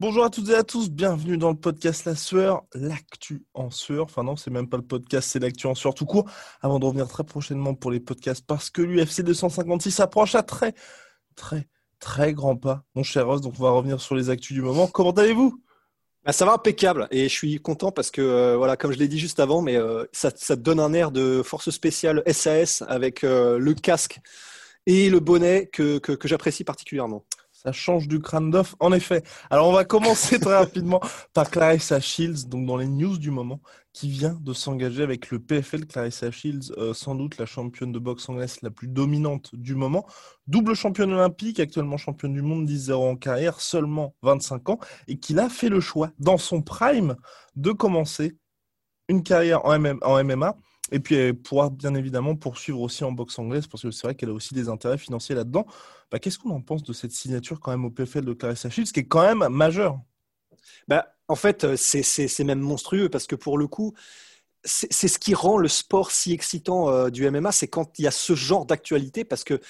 Bonjour à toutes et à tous, bienvenue dans le podcast La Sueur, l'actu en sueur. Enfin non, c'est même pas le podcast, c'est l'actu en sueur tout court. Avant de revenir très prochainement pour les podcasts, parce que l'UFC 256 approche à très, très, très grand pas, mon cher Ross. Donc on va revenir sur les actus du moment. Comment allez-vous? Bah, ça va impeccable et je suis content parce que euh, voilà comme je l'ai dit juste avant mais euh, ça, donne un air de force spéciale SAS avec euh, le casque et le bonnet que, que, que j'apprécie particulièrement. Ça change du crâne d'œuf, en effet. Alors, on va commencer très rapidement par Clarissa Shields, donc dans les news du moment, qui vient de s'engager avec le PFL. Clarissa Shields, euh, sans doute la championne de boxe anglaise la plus dominante du moment. Double championne olympique, actuellement championne du monde 10-0 en carrière, seulement 25 ans, et qui a fait le choix, dans son prime, de commencer une carrière en, en MMA et puis pouvoir bien évidemment poursuivre aussi en boxe anglaise, parce que c'est vrai qu'elle a aussi des intérêts financiers là-dedans. Bah, Qu'est-ce qu'on en pense de cette signature quand même au PFL de Clarissa Shields, qui est quand même majeure? Bah, En fait, euh, c'est même monstrueux, parce que pour le coup, c'est ce qui rend le sport si excitant euh, du MMA, c'est quand il y a ce genre d'actualité, parce que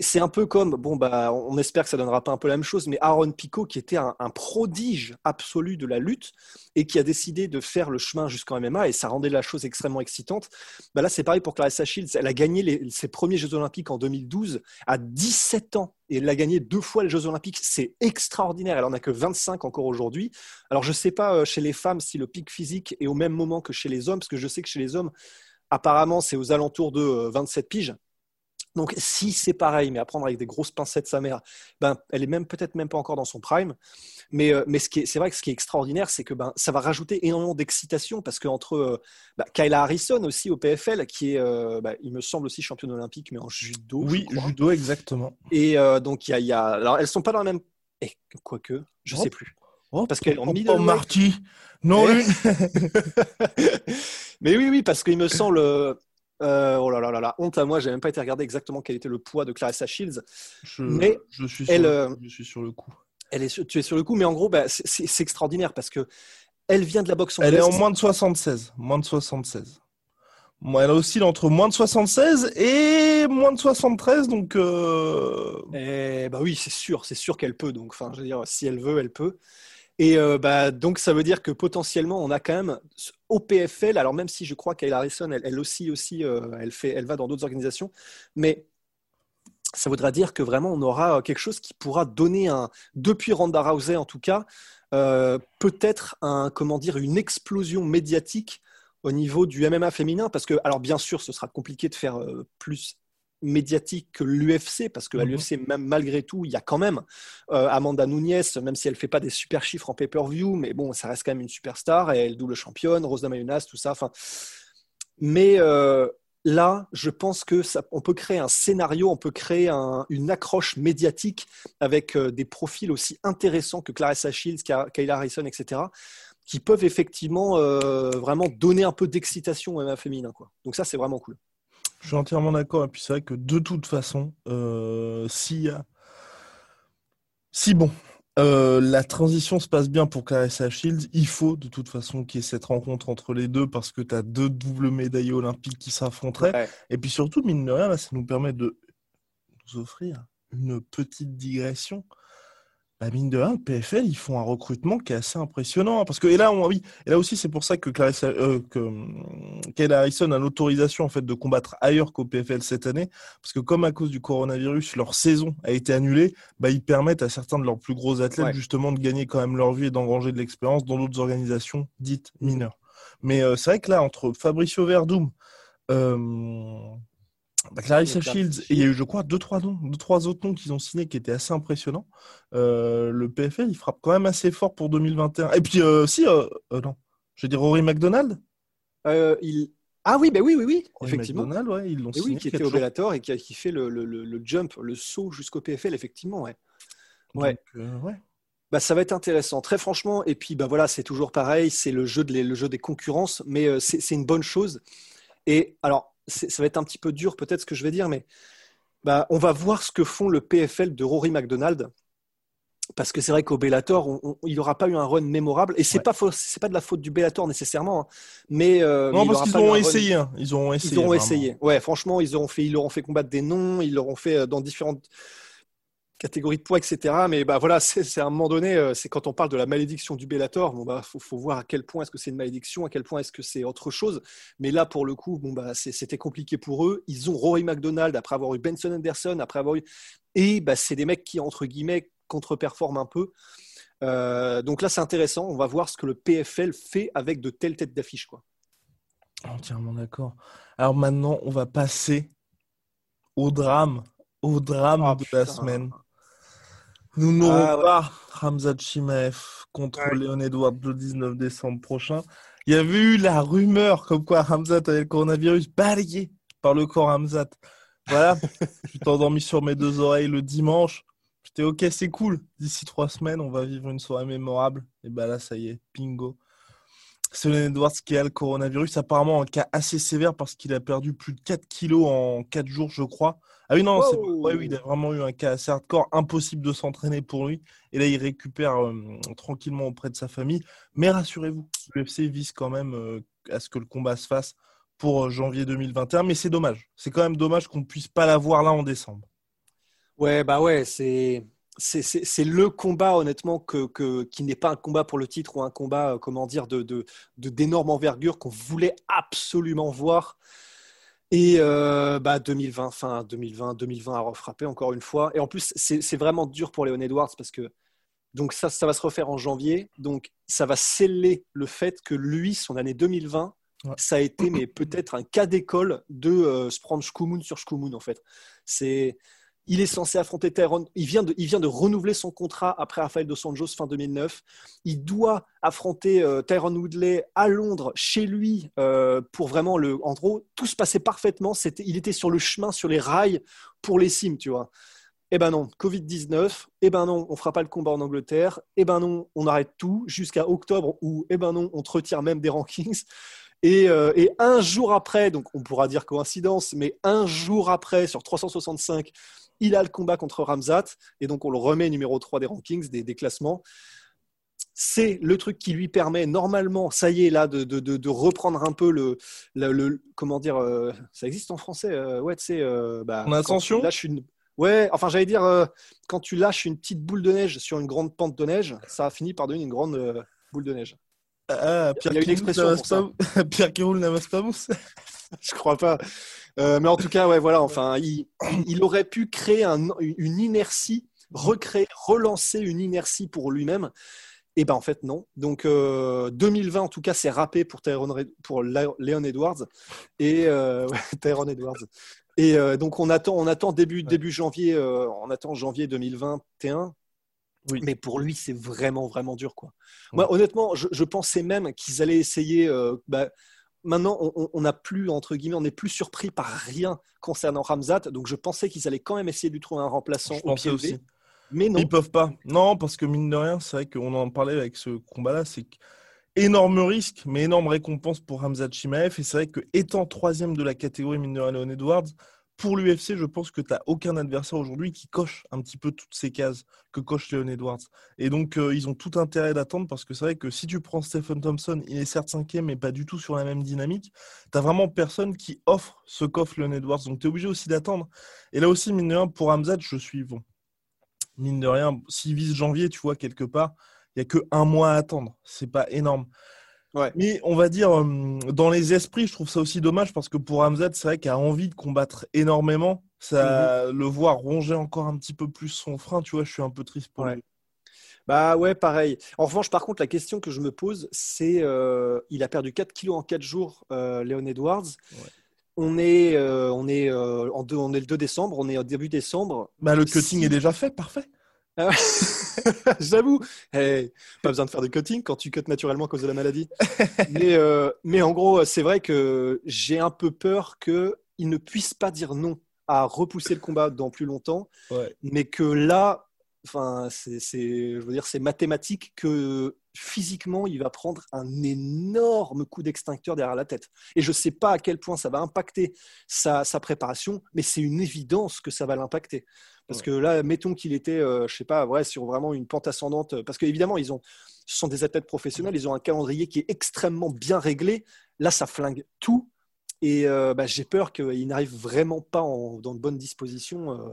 c'est un peu comme, bon, bah, on espère que ça donnera pas un peu la même chose, mais Aaron Pico, qui était un, prodige absolu de la lutte et qui a décidé de faire le chemin jusqu'en MMA, et ça rendait la chose extrêmement excitante. Bah là, c'est pareil pour Clarissa Shields. Elle a gagné ses premiers Jeux Olympiques en 2012 à 17 ans. Et elle a gagné deux fois les Jeux Olympiques. C'est extraordinaire. Elle en a que 25 encore aujourd'hui. Alors, je sais pas euh, chez les femmes si le pic physique est au même moment que chez les hommes, parce que je sais que chez les hommes, apparemment, c'est aux alentours de 27 euh, piges. Donc, si c'est pareil, mais à prendre avec des grosses pincettes sa mère, ben, elle est même peut-être même pas encore dans son prime. Mais, euh, mais c'est vrai que ce qui est extraordinaire, c'est que ben, ça va rajouter énormément d'excitation parce qu'entre euh, ben, Kyla Harrison aussi au PFL, qui est, euh, ben, il me semble aussi championne olympique, mais en judo. Oui, judo, exactement. Et donc, il y a, y a, Alors, elles sont pas dans la même. Et, eh, quoique, je ne sais plus. parce qu'elles ont mis. Oh, Marty Non, Mais oui, oui, parce qu'il me semble. Euh, oh là là là là, honte à moi, j'ai même pas été regarder exactement quel était le poids de Clarissa Shields. Je, mais je suis, sur, elle, euh, je suis sur le coup. Elle est, tu es sur le coup, mais en gros, bah, c'est extraordinaire parce que elle vient de la boxe anglaise. Elle est en moins de 76. Moins de 76. elle oscille entre moins de 76 et moins de 73, donc. Euh... Eh, bah oui, c'est sûr, c'est sûr qu'elle peut. Donc, enfin, je veux dire, si elle veut, elle peut. Et euh, bah, donc, ça veut dire que potentiellement, on a quand même au PFL, alors même si je crois qu'Ayla Harrison, elle, aussi, aussi euh, elle, fait, elle va dans d'autres organisations, mais ça voudra dire que vraiment, on aura quelque chose qui pourra donner un, depuis Ronda Rousey en tout cas, euh, peut-être un, comment dire, une explosion médiatique au niveau du MMA féminin, parce que, alors bien sûr, ce sera compliqué de faire plus médiatique que l'UFC, parce que à mhm. l'UFC, malgré tout, il y a quand même euh, Amanda Nunes, même si elle fait pas des super chiffres en pay-per-view, mais bon, ça reste quand même une superstar, et elle double championne, Rosa Mayunas, tout ça. Enfin, mais euh, là, je pense que ça, on peut créer un scénario, on peut créer une accroche médiatique avec euh, des profils aussi intéressants que Clarissa Shields, Kayla Harrison, etc., qui peuvent effectivement vraiment donner un peu d'excitation au MMA féminin. Quoi. Donc ça, c'est vraiment cool. Je suis entièrement d'accord. Et puis c'est vrai que de toute façon, euh, si, si bon, euh, la transition se passe bien pour Clarissa Shields, il faut de toute façon qu'il y ait cette rencontre entre les deux parce que tu as deux doubles médaillés olympiques qui s'affronteraient. Et puis surtout, mine de rien, ça nous permet de nous offrir une petite digression bah mine de rien, le PFL, ils font un recrutement qui est assez impressionnant. Hein, parce que, et là, oui, et là aussi, c'est pour ça que, Clarissa, euh, que hum, Harrison a l'autorisation en fait, de combattre ailleurs qu'au PFL cette année. Parce que, comme à cause du coronavirus, leur saison a été annulée, bah, ils permettent à certains de leurs plus gros athlètes justement de gagner quand même leur vie et d'engranger de l'expérience dans d'autres organisations dites mineures. Mais euh, c'est vrai que là, entre Fabricio Verdum, euh, Bah, Clarissa Shields, et il y a eu, je crois, deux, trois noms, deux, trois autres noms qu'ils ont signés qui étaient assez impressionnants. Euh, le PFL, il frappe quand même assez fort pour 2021. Et puis, euh, si, euh, non, je veux dire Rory McDonald? Il... Ah oui, bah oui, oui, oui, effectivement. McDonald, ouais, ils l'ont signé. Oui, qui était au Bellator et qui, a, qui fait le, le, le, jump, le saut jusqu'au PFL, effectivement, ouais. Ouais. ouais. Bah, ça va être intéressant, très franchement. Et puis, bah, voilà, c'est toujours pareil, c'est le, jeu de, le jeu des concurrences, mais c'est une bonne chose. Et alors, ça va être un petit peu dur peut-être ce que je vais dire, mais bah, on va voir ce que font le PFL de Rory McDonald. Parce que c'est vrai qu'au Bellator, il n'aura pas eu un run mémorable. Et c'est n'est pas, pas de la faute du Bellator nécessairement. Hein. mais, euh, non, parce qu'ils ont essayé, hein. Ils ont essayé. Ils ont essayé. Ouais, franchement, ils, auront fait, ils leur ont fait combattre des noms. Ils leur ont fait euh, dans différentes catégorie de poids, etc. Mais bah voilà, c'est à un moment donné, euh, c'est quand on parle de la malédiction du Bellator, bon bah faut, voir à quel point est-ce que c'est une malédiction, à quel point est-ce que c'est autre chose. Mais là, pour le coup, bon bah c'était compliqué pour eux. Ils ont Rory McDonald après avoir eu Benson Anderson, après avoir eu et bah c'est des mecs qui entre guillemets contre-performent un peu. Euh, donc là, c'est intéressant. On va voir ce que le PFL fait avec de telles têtes d'affiche. Entièrement d'accord. Alors maintenant, on va passer au drame, au drame ah, de la semaine. Nous n'aurons ah, pas Ramzat Chimaev contre Léon Edwards le 19 décembre prochain. Il y avait eu la rumeur comme quoi Ramzat avait le coronavirus balayé par le corps Ramzat. Voilà, je suis endormi sur mes deux oreilles le dimanche. J'étais ok, c'est cool. D'ici trois semaines, on va vivre une soirée mémorable. Et bah là, ça y est, bingo. C'est Léon Edwards qui a le coronavirus. Apparemment, un cas assez sévère parce qu'il a perdu plus de 4 kilos en 4 jours, je crois. Ah oui, non, oui, il a vraiment eu un cas assez hardcore, impossible de s'entraîner pour lui. Et là, il récupère euh, tranquillement auprès de sa famille. Mais rassurez-vous, l'UFC vise quand même euh, à ce que le combat se fasse pour euh, janvier 2021. Mais c'est dommage. C'est quand même dommage qu'on ne puisse pas l'avoir là en décembre. Ouais, bah ouais, c'est. C'est le combat, honnêtement, que, qui n'est pas un combat pour le titre ou un combat, comment dire, de d'énorme envergure qu'on voulait absolument voir. Et euh, bah 2020, fin 2020, 2020 a refrappé encore une fois. Et en plus, c'est vraiment dur pour Léon Edwards parce que donc ça, ça va se refaire en janvier. Donc ça va sceller le fait que lui, son année 2020, ça a été mais peut-être un cas d'école de euh, se prendre Shkumun sur Shkumun en fait. C'est il est censé affronter Tyrone. Il vient, de, renouveler son contrat après Rafael Dos Anjos fin 2009. Il doit affronter euh, Woodley à Londres, chez lui, euh, pour vraiment le. En gros, tout se passait parfaitement. C'était, il était sur le chemin, sur les rails pour les cimes, tu vois. Eh ben non, Covid-19, eh ben non, on fera pas le combat en Angleterre, eh ben non, on arrête tout jusqu'à octobre où, eh ben non, on te retire même des rankings. Et, euh, et, un jour après, donc on pourra dire coïncidence, mais un jour après, sur 365, il a le combat contre Ramzat, et donc on le remet numéro 3 des rankings, des, classements. C'est le truc qui lui permet normalement, ça y est, là, de, reprendre un peu le, le, comment dire, euh, ça existe en français, euh, ouais, tu sais, euh, bah, en ascension. Une, ouais, enfin j'allais dire, quand tu lâches une petite boule de neige sur une grande pente de neige, ça a fini par devenir une grande boule de neige. Ah, Pierre Il y a une expression Pierre Kéroul Navastamous Je crois pas. Euh, mais en tout cas, ouais, voilà. Enfin, il, il aurait pu créer un, une inertie, recréer, relancer une inertie pour lui-même. Et ben en fait non. Donc 2020 euh, en tout cas c'est râpé pour pour Léon Edwards et euh, Tyrone Edwards. Et donc on attend on attend début début janvier on attend janvier 2021. Oui. Mais pour lui c'est vraiment vraiment dur quoi. Moi honnêtement je, je pensais même qu'ils allaient essayer bah, maintenant, on n'a plus, entre guillemets, on n'est plus surpris par rien concernant Ramzat. Donc, je pensais qu'ils allaient quand même essayer de lui trouver un remplaçant je au pied aussi. Mais non. Ils peuvent pas. Non, parce que mine de rien, c'est vrai qu'on en parlait avec ce combat-là, c'est énorme risque, mais énorme récompense pour Ramzat Chimaev. Et c'est vrai que étant troisième de la catégorie, mine de rien, Leon Edwards, pour l'UFC, je pense que tu n'as aucun adversaire aujourd'hui qui coche un petit peu toutes ces cases que coche Leon Edwards. Et donc, euh, ils ont tout intérêt d'attendre parce que c'est vrai que si tu prends Stephen Thompson, il est certes cinquième, mais pas du tout sur la même dynamique. Tu vraiment personne qui offre ce qu'offre Leon Edwards. Donc, tu es obligé aussi d'attendre. Et là aussi, mine de rien, pour Hamzat, je suis bon. Mine de rien, s'il vise janvier, tu vois, quelque part, il n'y a que un mois à attendre. C'est pas énorme. Mais on va dire, euh, dans les esprits, je trouve ça aussi dommage parce que pour Hamzat, c'est vrai qu'il a envie de combattre énormément. Ça, mhm. Le voir ronger encore un petit peu plus son frein, tu vois, je suis un peu triste pour lui. Bah ouais, pareil. En revanche, par contre, la question que je me pose, c'est euh, il a perdu 4 kilos en 4 jours, euh, Léon Edwards. On est, euh, on, est, en deux, on est le 2 décembre, on est au début décembre. Bah, le cutting est déjà fait, parfait. Ah J'avoue, pas besoin de faire de cutting quand tu cut naturellement à cause de la maladie. mais, euh, mais en gros, c'est vrai que j'ai un peu peur qu'il ne puisse pas dire non à repousser le combat dans plus longtemps, Ouais. mais que là, enfin, c'est, je veux dire, c'est mathématique que physiquement, il va prendre un énorme coup d'extincteur derrière la tête. Et je ne sais pas à quel point ça va impacter sa, préparation, mais c'est une évidence que ça va l'impacter. Parce que là, mettons qu'il était, euh, je sais pas, ouais, sur vraiment une pente ascendante. Parce qu'évidemment, ils ont, ce sont des athlètes professionnels, ils ont un calendrier qui est extrêmement bien réglé. Là, ça flingue tout. Et euh, bah, j'ai peur qu'il n'arrive vraiment pas dans de bonnes dispositions. euh.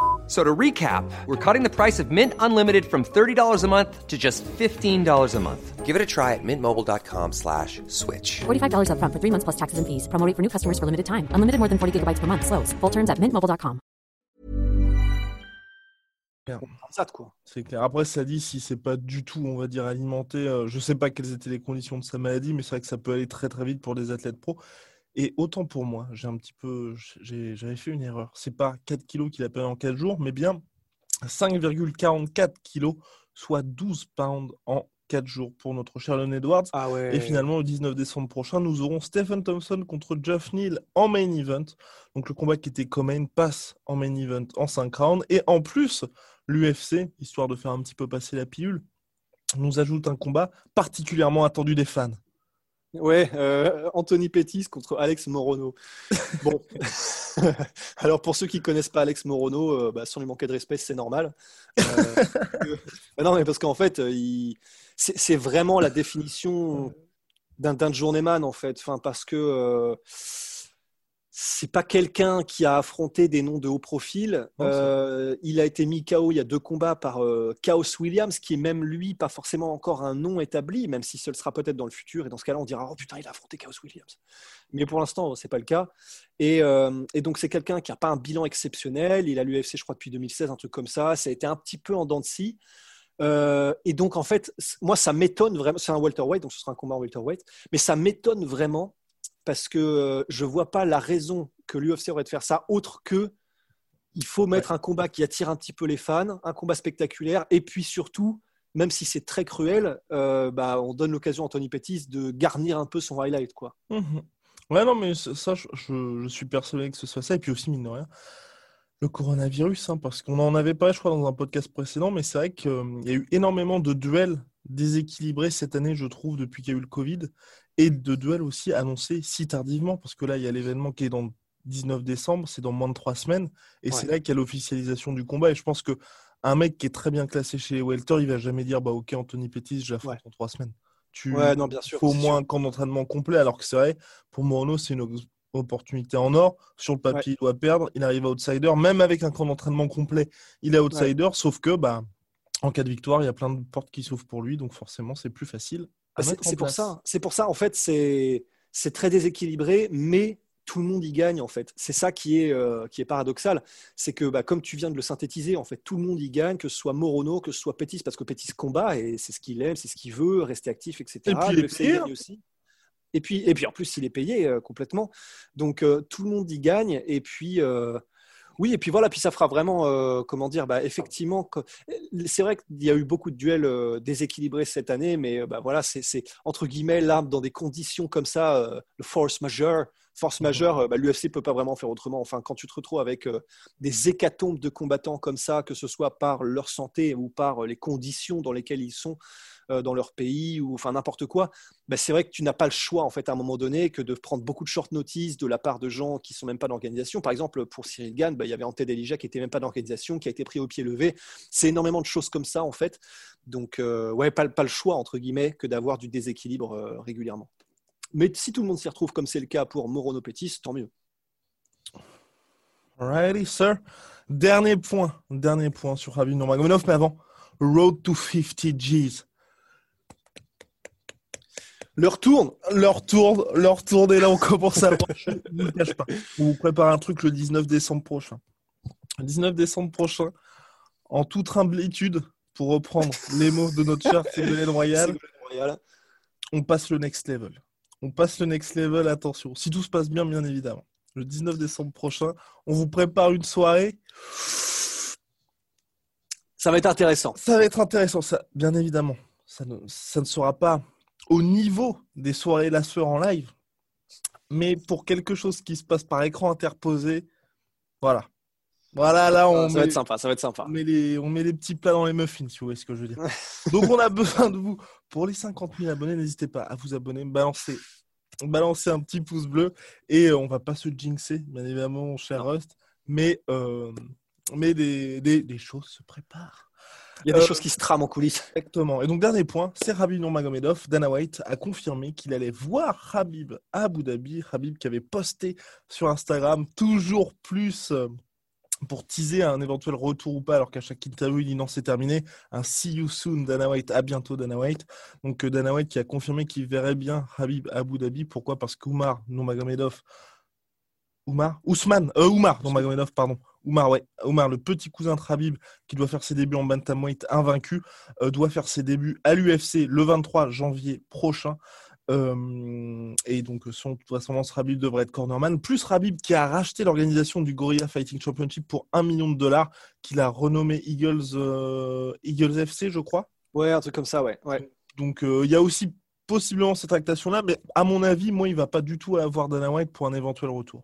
So to recap, we're cutting the price of Mint Unlimited from $30 a month to just $15 a month. Give it a try at mintmobile.com slash switch. $45 upfront for three months plus taxes and fees. Promo rate for new customers for limited time. Unlimited more than 40 gigabytes per month. Slows. Full terms at mintmobile.com. Ça, quoi. C'est clair. Après, ça dit, si c'est pas du tout, on va dire, alimenté, euh, je sais pas quelles étaient les conditions de sa maladie, mais c'est vrai que ça peut aller très très vite pour des athlètes pro. Et autant pour moi, j'ai un petit peu, j'avais fait une erreur. C'est pas 4 kilos qu'il a perdu en 4 jours, mais bien 5,44 kilos, soit 12 pounds en 4 jours pour notre cher Edwards. Ah ouais. Et finalement, le 19 décembre prochain, nous aurons Stephen Thompson contre Jeff Neal en main event. Donc le combat qui était co-main passe en main event en 5 rounds. Et en plus, l'UFC, histoire de faire un petit peu passer la pilule, nous ajoute un combat particulièrement attendu des fans. Ouais, euh, Anthony Pettis contre Alex Morono. Bon, alors pour ceux qui connaissent pas Alex Morono, euh, bah, sans lui manquer de respect, c'est normal. Euh, bah non, mais parce qu'en fait, euh, c'est vraiment la définition d'un journeyman en fait. Enfin, parce que c'est pas quelqu'un qui a affronté des noms de haut profil. Non, Euh, il a été mis KO il y a deux combats par euh, Chaos Williams, qui est même lui pas forcément encore un nom établi, même si ce le sera peut-être dans le futur. Et dans ce cas-là, on dira oh putain, il a affronté Chaos Williams. Mais pour l'instant, c'est pas le cas. Et, euh, et donc c'est quelqu'un qui a pas un bilan exceptionnel. Il a l'UFC, je crois, depuis 2016, un truc comme ça. Ça a été un petit peu en dents de scie. Euh, et donc, en fait, moi, ça m'étonne vraiment. C'est un welterweight, donc ce sera un combat en welterweight. Mais ça m'étonne vraiment parce que euh, je vois pas la raison que l'UFC aurait de faire ça autre que il faut mettre un combat qui attire un petit peu les fans, un combat spectaculaire, et puis surtout, même si c'est très cruel, euh, bah, on donne l'occasion à Anthony Pettis de garnir un peu son highlight, quoi. Mhm. Ouais, non, mais ça, je, je- je suis persuadé que ce soit ça. Et puis aussi, mine de rien, le coronavirus, hein, parce qu'on en avait parlé, je crois, dans un podcast précédent, mais c'est vrai qu'il y a eu énormément de duels déséquilibrés cette année, je trouve, depuis qu'il y a eu le Covid, et de duels aussi annoncés si tardivement, parce que là, il y a l'événement qui est dans le 19 décembre, c'est dans moins de trois semaines, et c'est là qu'il y a l'officialisation du combat. Et je pense que un mec qui est très bien classé chez les welter, il va jamais dire, bah ok, Anthony Pettis, je l'affronte Ouais. en trois semaines. Tu, Ouais, non, bien sûr. faut au moins sûr. un camp d'entraînement complet, alors que c'est vrai, pour Morono, c'est une op- opportunité en or. Sur le papier, il doit perdre, il arrive à outsider, même avec un camp d'entraînement complet, il est outsider, sauf que bah, en cas de victoire, il y a plein de portes qui s'ouvrent pour lui, donc forcément, c'est plus facile. Ah, c'est pour ça. C'est pour ça. En fait, c'est c'est très déséquilibré, mais tout le monde y gagne. En fait, c'est ça qui est euh, qui est paradoxal. C'est que, bah, comme tu viens de le synthétiser, en fait, tout le monde y gagne, que ce soit Morono, que ce soit Pettis, parce que Pettis combat et c'est ce qu'il aime, c'est ce qu'il veut, rester actif, etc. Et puis, il est l'UFC payé, gagne aussi. Et puis, et puis en plus, il est payé euh, complètement. Donc euh, tout le monde y gagne. Et puis, euh, oui, et puis voilà, puis ça fera vraiment, euh, comment dire, bah, effectivement, c'est vrai qu'il y a eu beaucoup de duels euh, déséquilibrés cette année, mais euh, bah, voilà, c'est entre guillemets là, dans des conditions comme ça, euh, le force majeure. Force majeure, bah, l'UFC peut pas vraiment faire autrement. Enfin, quand tu te retrouves avec des hécatombes de combattants comme ça, que ce soit par leur santé ou par les conditions dans lesquelles ils sont dans leur pays ou enfin n'importe quoi, bah, c'est vrai que tu n'as pas le choix en fait à un moment donné que de prendre beaucoup de short notice de la part de gens qui sont même pas d'organisation. Par exemple, pour Cyril Gann, bah, il y avait Ante Delija qui était même pas d'organisation, qui a été pris au pied levé. C'est énormément de choses comme ça en fait. Donc euh, ouais, pas, le choix entre guillemets que d'avoir du déséquilibre euh, régulièrement. Mais si tout le monde s'y retrouve comme c'est le cas pour Morono Pettis, tant mieux. Alrighty, sir. Dernier point, dernier point sur Khabib Nurmagomedov, mais avant, Road to 50 G's. Leur tourne. Leur tourne, leur tourne, et là on commence à vous le cache pas. On vous prépare un truc le 19 décembre prochain. Le 19 décembre prochain, en toute humblitude, pour reprendre les mots de notre cher Ségolène Royal, Royal. on passe le next level. On passe le next level, attention. Si tout se passe bien, bien évidemment. Le 19 décembre prochain, on vous prépare une soirée. Ça va être intéressant. Ça va être intéressant, ça, bien évidemment. Ça ne, ça ne sera pas au niveau des soirées La Sueur en live, mais pour quelque chose qui se passe par écran interposé, voilà. Voilà, là, on ça va met, être sympa, ça va être sympa. on met les, on met les petits plats dans les muffins, si vous voyez ce que je veux dire. Donc, on a besoin de vous. Pour les 50 000 abonnés, n'hésitez pas à vous abonner, balancer, balancer un petit pouce bleu. Et euh, on va pas se jinxer, bien évidemment, mon cher Rust, mais, euh, mais des, des, des choses se préparent. Il y a des Euh, choses qui se trament en coulisses. Exactement. Et donc, dernier point, c'est Rabib Nurmagomedov. Dana White a confirmé qu'il allait voir Habib à Abu Dhabi. Habib qui avait posté sur Instagram toujours plus euh, pour teaser un éventuel retour ou pas, alors qu'à chaque interview, il dit non, c'est terminé. Un see you soon, Dana White. À bientôt, Dana White. Donc, euh, Dana White qui a confirmé qu'il verrait bien Habib à Abu Dhabi. Pourquoi? Parce qu'Oumar Nurmagomedov. Oumar? Ousmane euh, Oumar Nurmagomedov, pardon. Oumar, ouais. Oumar, le petit cousin de Habib qui doit faire ses débuts en bantamweight invaincu, euh, doit faire ses débuts à l'UFC le 23 janvier prochain. Euh, et donc, son toute vraisemblance, Rabib devrait être cornerman. Plus Rabib qui a racheté l'organisation du Gorilla Fighting Championship pour 1 million de dollars, qu'il a renommé Eagles, euh, Eagles FC, je crois. Ouais, un truc comme ça, ouais. ouais. Donc, euh, il y a aussi possiblement cette tractation-là, mais à mon avis, moi, il va pas du tout avoir Dana White pour un éventuel retour.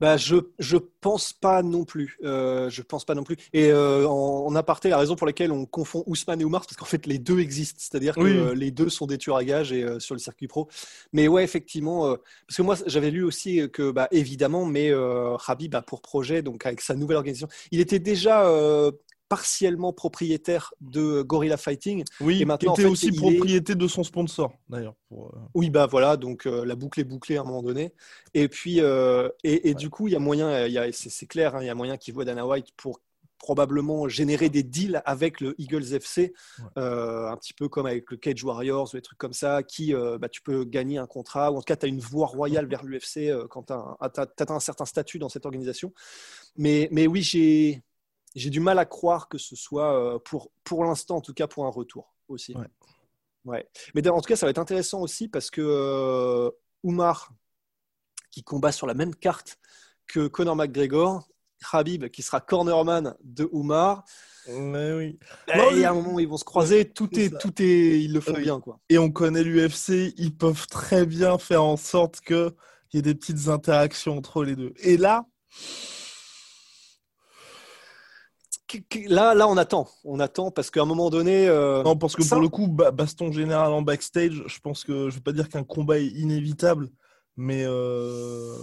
Bah, je je pense pas non plus. Euh, je pense pas non plus. Et euh, en, en aparté, la raison pour laquelle on confond Ousmane et Oumar, c'est parce qu'en fait les deux existent, c'est-à-dire que Oui. euh, les deux sont des tueurs à gages et euh, sur le circuit pro. Mais ouais, effectivement, euh, parce que moi j'avais lu aussi que bah évidemment, mais euh, Habib a pour projet donc avec sa nouvelle organisation, il était déjà euh, partiellement propriétaire de Gorilla Fighting. Oui, Et maintenant, qui était en fait, aussi est- propriété de son sponsor, d'ailleurs. pour, euh, Oui, bah voilà, donc euh, la boucle est bouclée à un moment donné. Et puis, euh, et, et du coup, il y a moyen, il y a, c'est, clair, hein, il y a moyen qu'il voit Dana White pour probablement générer des deals avec le Eagles FC, Ouais. euh, un petit peu comme avec le Cage Warriors ou des trucs comme ça, qui euh, bah, tu peux gagner un contrat, ou en tout cas, tu as une voie royale vers l'UFC euh, quand tu as, atteint un certain statut dans cette organisation. Mais, mais oui, j'ai, j'ai du mal à croire que ce soit, euh, pour, pour l'instant en tout cas, pour un retour aussi. Ouais. Ouais. Mais en tout cas, ça va être intéressant aussi parce que euh, Oumar, qui combat sur la même carte que Conor McGregor, Habib, qui sera cornerman de Oumar, Mais oui. Non, il y a un moment où ils vont se croiser, tout est, tout est, ils le font Oui. bien, quoi. Et on connaît l'UFC, ils peuvent très bien faire en sorte qu'il y ait des petites interactions entre les deux. Et là, Là, là, on attend, on attend parce qu'à un moment donné, euh, non, parce que ça- pour le coup, ba- baston général en backstage, je pense que je vais pas dire qu'un combat est inévitable, mais euh,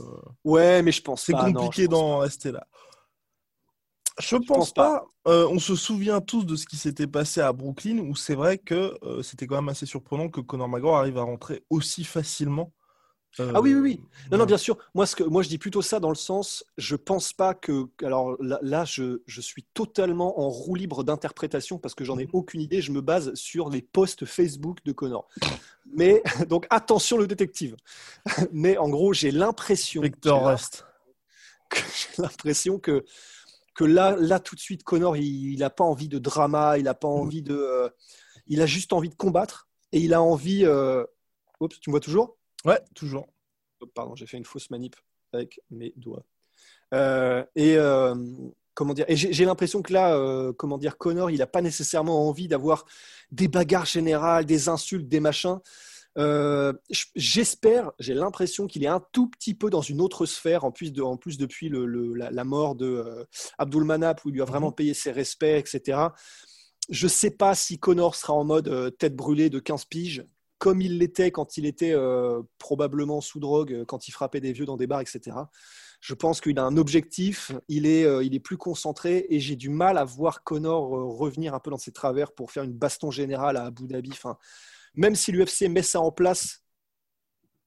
ouais, mais je pense c'est compliqué je d'en rester là. Je pense, pense pas. Euh, on se souvient tous de ce qui s'était passé à Brooklyn, où c'est vrai que c'était quand même assez surprenant que Conor McGregor arrive à rentrer aussi facilement. Euh, Ah oui, oui, oui. Non, non, voilà. bien sûr. Moi, ce que, moi, je dis plutôt ça dans le sens, je pense pas que. Alors là, là, je, je suis totalement en roue libre d'interprétation parce que j'en ai aucune idée. Je me base sur les posts Facebook de Connor. Mais donc attention le détective. Mais en gros, j'ai l'impression. Victor que- j'ai l'impression que que là, là tout de suite, Connor, il n'a pas envie de drama, il n'a pas envie de, euh, il a juste envie de combattre et il a envie. euh, Oups, tu me vois toujours? Ouais, toujours. Oh, Pardon, j'ai fait une fausse manip avec mes doigts. Euh, et euh, comment dire Et j'ai l'impression que là, euh, comment dire, Connor, il n'a pas nécessairement envie d'avoir des bagarres générales, des insultes, des machins. J'espère, j'ai l'impression qu'il est un tout petit peu dans une autre sphère, en plus, de, en plus depuis le, le- la, la mort de où il lui a vraiment payé ses respects, etc. Je ne sais pas si Connor sera en mode tête brûlée de 15 piges, comme il l'était quand il était euh, probablement sous drogue, euh, quand il frappait des vieux dans des bars, etc. Je pense qu'il a un objectif, il est, euh, il est plus concentré et j'ai du mal à voir Connor revenir un peu dans ses travers pour faire une baston générale à Abu Dhabi. Enfin, même si l'UFC met ça en place,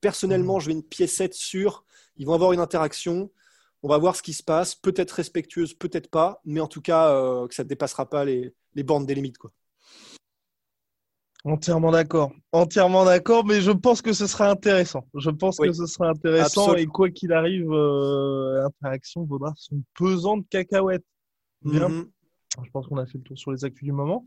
personnellement, je vais une piécette sur, ils vont avoir une interaction, on va voir ce qui se passe, peut-être respectueuse, peut-être pas, mais en tout cas, euh, que ça ne dépassera pas les, les bornes des limites. Quoi. Entièrement d'accord. Entièrement d'accord, mais je pense que ce sera intéressant. Je pense Oui. que ce sera intéressant Absolument. et quoi qu'il arrive, euh, l'interaction vaudra son pesant de cacahuètes. Bien. Mhm. Je pense qu'on a fait le tour sur les actus du moment.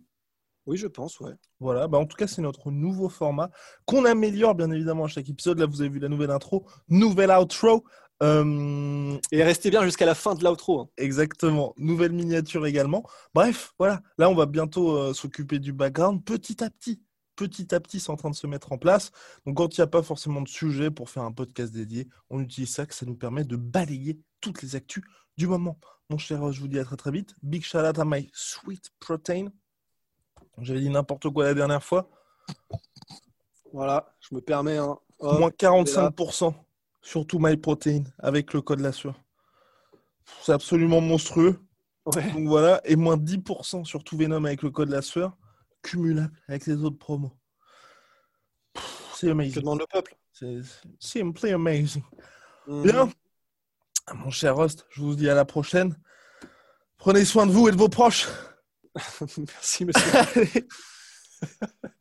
Oui, je pense, ouais. Voilà, bah en tout cas, c'est notre nouveau format qu'on améliore bien évidemment à chaque épisode. Là, vous avez vu la nouvelle intro, nouvelle outro. Euh, Et restez bien jusqu'à la fin de l'outro. hein. Exactement. Nouvelle miniature également. Bref, voilà. Là, on va bientôt euh, s'occuper du background petit à petit. Petit à petit, c'est en train de se mettre en place. Donc, quand il n'y a pas forcément de sujet pour faire un podcast dédié, on utilise ça, que ça nous permet de balayer toutes les actus du moment. Mon cher, je vous dis à très très vite. Big shout out à my sweet protein. J'avais dit n'importe quoi la dernière fois. Voilà, je me permets. Hein. Hop. Moins 45% sur tout my protein avec le code la sueur. C'est absolument monstrueux. Ouais. Donc voilà, et moins 10% sur tout Venom avec le code la sueur, cumulable avec les autres promos. C'est Que amazing. demande le peuple C'est c'est simply amazing. Mhm. Bien. Mon cher Rust, je vous dis à la prochaine. Prenez soin de vous et de vos proches. Merci, monsieur.